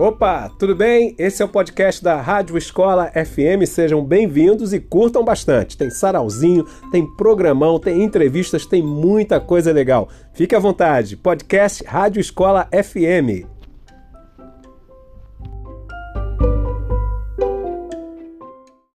Opa, tudo bem? Esse é o podcast da Rádio Escola FM. Sejam bem-vindos e curtam bastante. Tem sarauzinho, tem programão, tem entrevistas, tem muita coisa legal. Fique à vontade. Podcast Rádio Escola FM.